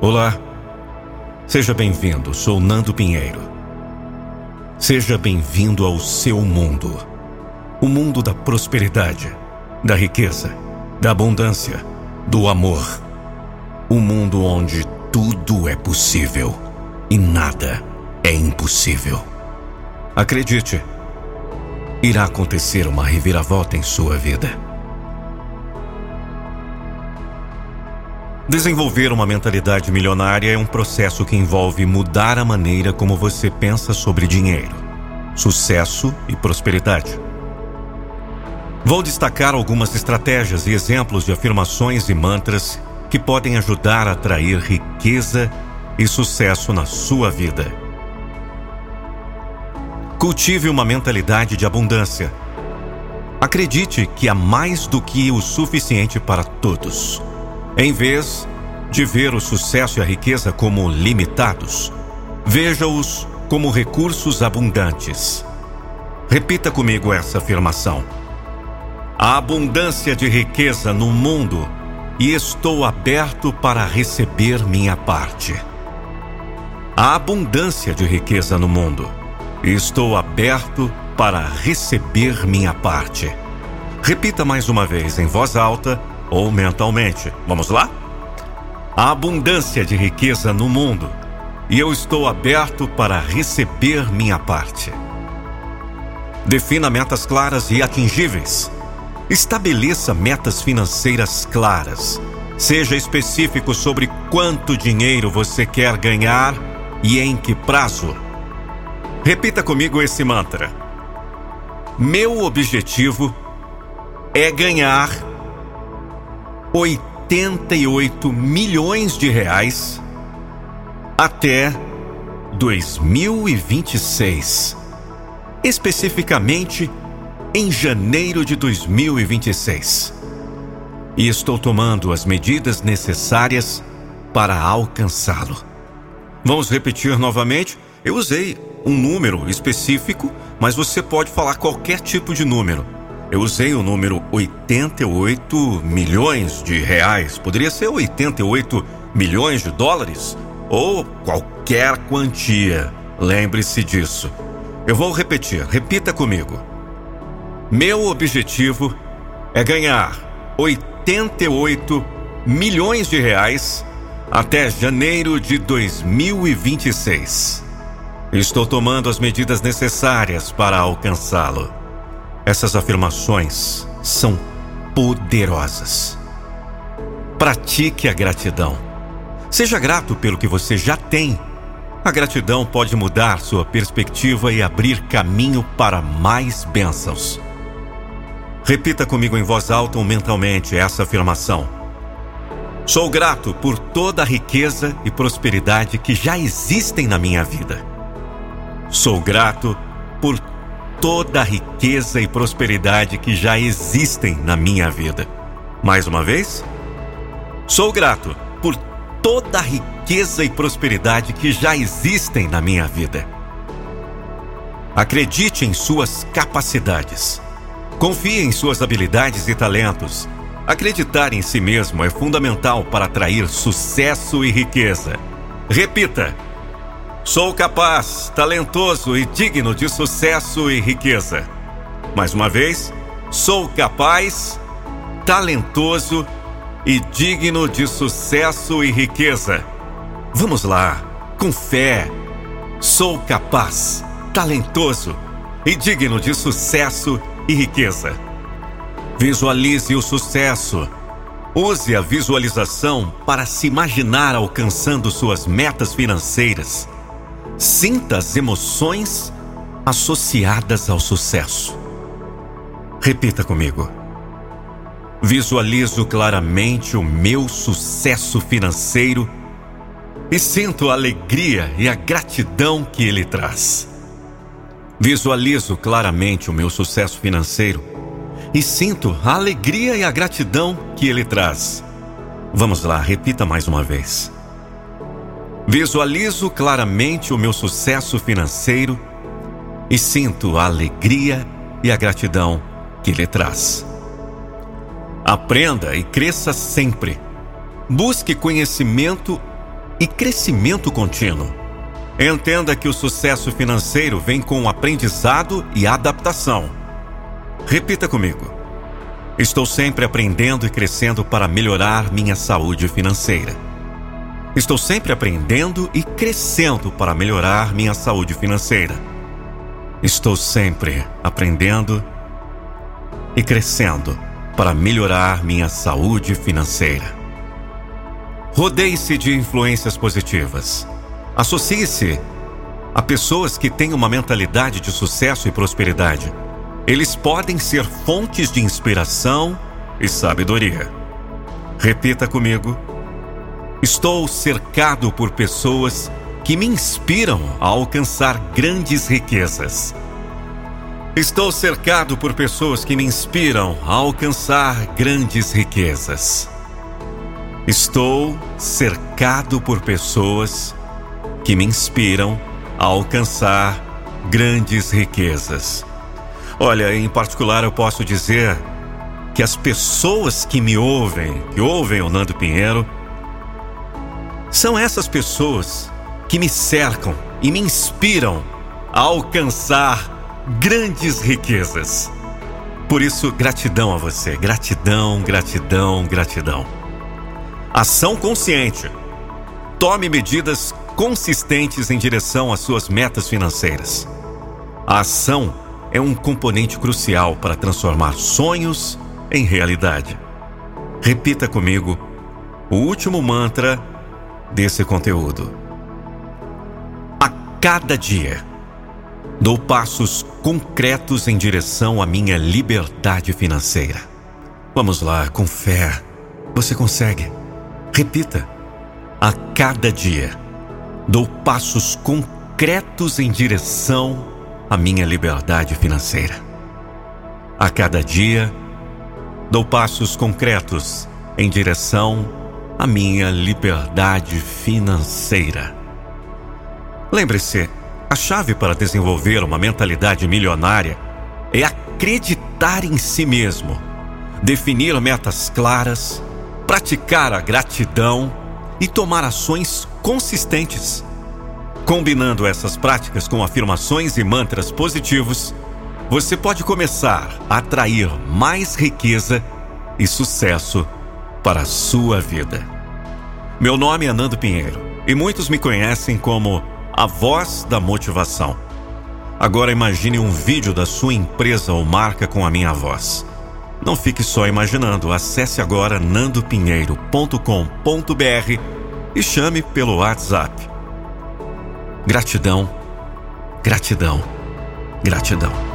Olá, seja bem-vindo. Sou Nando Pinheiro. Seja bem-vindo ao seu mundo o mundo da prosperidade, da riqueza, da abundância, do amor. O mundo onde tudo é possível e nada é impossível. Acredite, irá acontecer uma reviravolta em sua vida. Desenvolver uma mentalidade milionária é um processo que envolve mudar a maneira como você pensa sobre dinheiro, sucesso e prosperidade. Vou destacar algumas estratégias e exemplos de afirmações e mantras que podem ajudar a atrair riqueza e sucesso na sua vida. Cultive uma mentalidade de abundância. Acredite que há mais do que o suficiente para todos. Em vez de ver o sucesso e a riqueza como limitados, veja-os como recursos abundantes. Repita comigo essa afirmação. Há abundância de riqueza no mundo e estou aberto para receber minha parte. Há abundância de riqueza no mundo e estou aberto para receber minha parte. Repita mais uma vez em voz alta ou mentalmente. Vamos lá? Há abundância de riqueza no mundo e eu estou aberto para receber minha parte. Defina metas claras e atingíveis. Estabeleça metas financeiras claras. Seja específico sobre quanto dinheiro você quer ganhar e em que prazo. Repita comigo esse mantra. Meu objetivo é ganhar 88 milhões de reais até 2026. Especificamente em janeiro de 2026. E estou tomando as medidas necessárias para alcançá-lo. Vamos repetir novamente. Eu usei um número específico, mas você pode falar qualquer tipo de número. Eu usei o número 88 milhões de reais. Poderia ser 88 milhões de dólares ou qualquer quantia. Lembre-se disso. Eu vou repetir. Repita comigo. Meu objetivo é ganhar 88 milhões de reais até janeiro de 2026. Estou tomando as medidas necessárias para alcançá-lo. Essas afirmações são poderosas. Pratique a gratidão. Seja grato pelo que você já tem. A gratidão pode mudar sua perspectiva e abrir caminho para mais bênçãos. Repita comigo em voz alta ou mentalmente essa afirmação. Sou grato por toda a riqueza e prosperidade que já existem na minha vida. Sou grato por toda a riqueza e prosperidade que já existem na minha vida. Mais uma vez, sou grato por toda a riqueza e prosperidade que já existem na minha vida. Acredite em suas capacidades. Confie em suas habilidades e talentos. Acreditar em si mesmo é fundamental para atrair sucesso e riqueza. Repita: Sou capaz, talentoso e digno de sucesso e riqueza. Mais uma vez, sou capaz, talentoso e digno de sucesso e riqueza. Vamos lá, com fé. Sou capaz, talentoso e digno de sucesso e riqueza. Visualize o sucesso. Use a visualização para se imaginar alcançando suas metas financeiras Sinta as emoções associadas ao sucesso. Repita comigo. Visualizo claramente o meu sucesso financeiro e sinto a alegria e a gratidão que ele traz. Visualizo claramente o meu sucesso financeiro e sinto a alegria e a gratidão que ele traz. Vamos lá, repita mais uma vez. Visualizo claramente o meu sucesso financeiro e sinto a alegria e a gratidão que ele traz. Aprenda e cresça sempre. Busque conhecimento e crescimento contínuo. Entenda que o sucesso financeiro vem com aprendizado e adaptação. Repita comigo. Estou sempre aprendendo e crescendo para melhorar minha saúde financeira. Estou sempre aprendendo e crescendo para melhorar minha saúde financeira. Estou sempre aprendendo e crescendo para melhorar minha saúde financeira. Rodeie-se de influências positivas. Associe-se a pessoas que têm uma mentalidade de sucesso e prosperidade. Eles podem ser fontes de inspiração e sabedoria. Repita comigo. Estou cercado por pessoas que me inspiram a alcançar grandes riquezas. Estou cercado por pessoas que me inspiram a alcançar grandes riquezas. Estou cercado por pessoas que me inspiram a alcançar grandes riquezas. Olha, em particular eu posso dizer que as pessoas que me ouvem, que ouvem o Nando Pinheiro, são essas pessoas que me cercam e me inspiram a alcançar grandes riquezas. Por isso, gratidão a você, gratidão, gratidão, gratidão. Ação consciente. Tome medidas consistentes em direção às suas metas financeiras. A ação é um componente crucial para transformar sonhos em realidade. Repita comigo o último mantra desse conteúdo. A cada dia, dou passos concretos em direção à minha liberdade financeira. Vamos lá, com fé. Você consegue. Repita. A cada dia dou passos concretos em direção à minha liberdade financeira. A cada dia, dou passos concretos em direção à minha liberdade financeira. Lembre-se, a chave para desenvolver uma mentalidade milionária é acreditar em si mesmo, definir metas claras, praticar a gratidão e tomar ações consistentes. Combinando essas práticas com afirmações e mantras positivos, você pode começar a atrair mais riqueza e sucesso para a sua vida. Meu nome é Nando Pinheiro e muitos me conhecem como a voz da motivação. Agora imagine um vídeo da sua empresa ou marca com a minha voz. Não fique só imaginando, acesse agora nandopinheiro.com.br e chame pelo WhatsApp. Gratidão, gratidão, gratidão.